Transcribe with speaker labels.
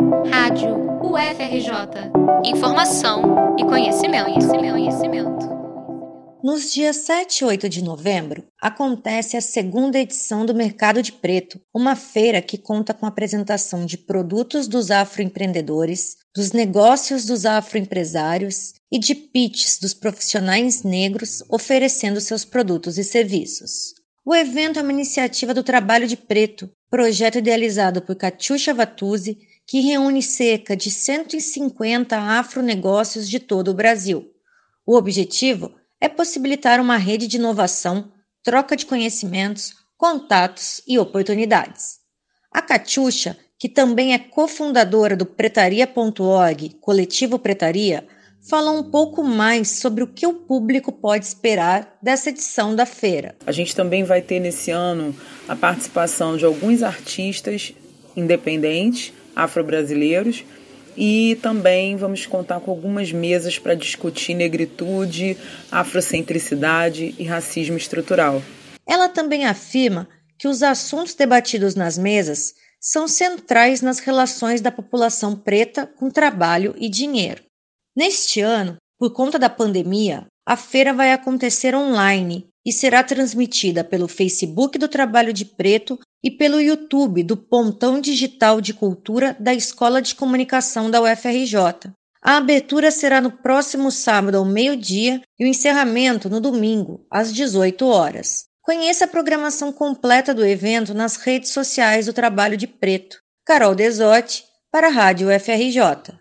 Speaker 1: Rádio UFRJ. Informação e conhecimento, conhecimento, conhecimento.
Speaker 2: Nos dias 7 e 8 de novembro, acontece a segunda edição do Mercado de Preto, uma feira que conta com a apresentação de produtos dos afroempreendedores, dos negócios dos afroempresários e de pitches dos profissionais negros oferecendo seus produtos e serviços. O evento é uma iniciativa do Trabalho de Preto, projeto idealizado por Catiuxa Vatuzzi, que reúne cerca de 150 afronegócios de todo o Brasil. O objetivo é possibilitar uma rede de inovação, troca de conhecimentos, contatos e oportunidades. A Catiuxa, que também é cofundadora do Pretaria.org, coletivo Pretaria, fala um pouco mais sobre o que o público pode esperar dessa edição da feira.
Speaker 3: A gente também vai ter nesse ano a participação de alguns artistas independentes afro-brasileiros e também vamos contar com algumas mesas para discutir negritude, afrocentricidade e racismo estrutural.
Speaker 2: Ela também afirma que os assuntos debatidos nas mesas são centrais nas relações da população preta com trabalho e dinheiro. Neste ano, por conta da pandemia, a feira vai acontecer online e será transmitida pelo Facebook do Trabalho de Preto e pelo YouTube do Pontão Digital de Cultura da Escola de Comunicação da UFRJ. A abertura será no próximo sábado ao meio-dia e o encerramento no domingo, às 18 horas. Conheça a programação completa do evento nas redes sociais do Trabalho de Preto. Carol Desotti, para a Rádio UFRJ.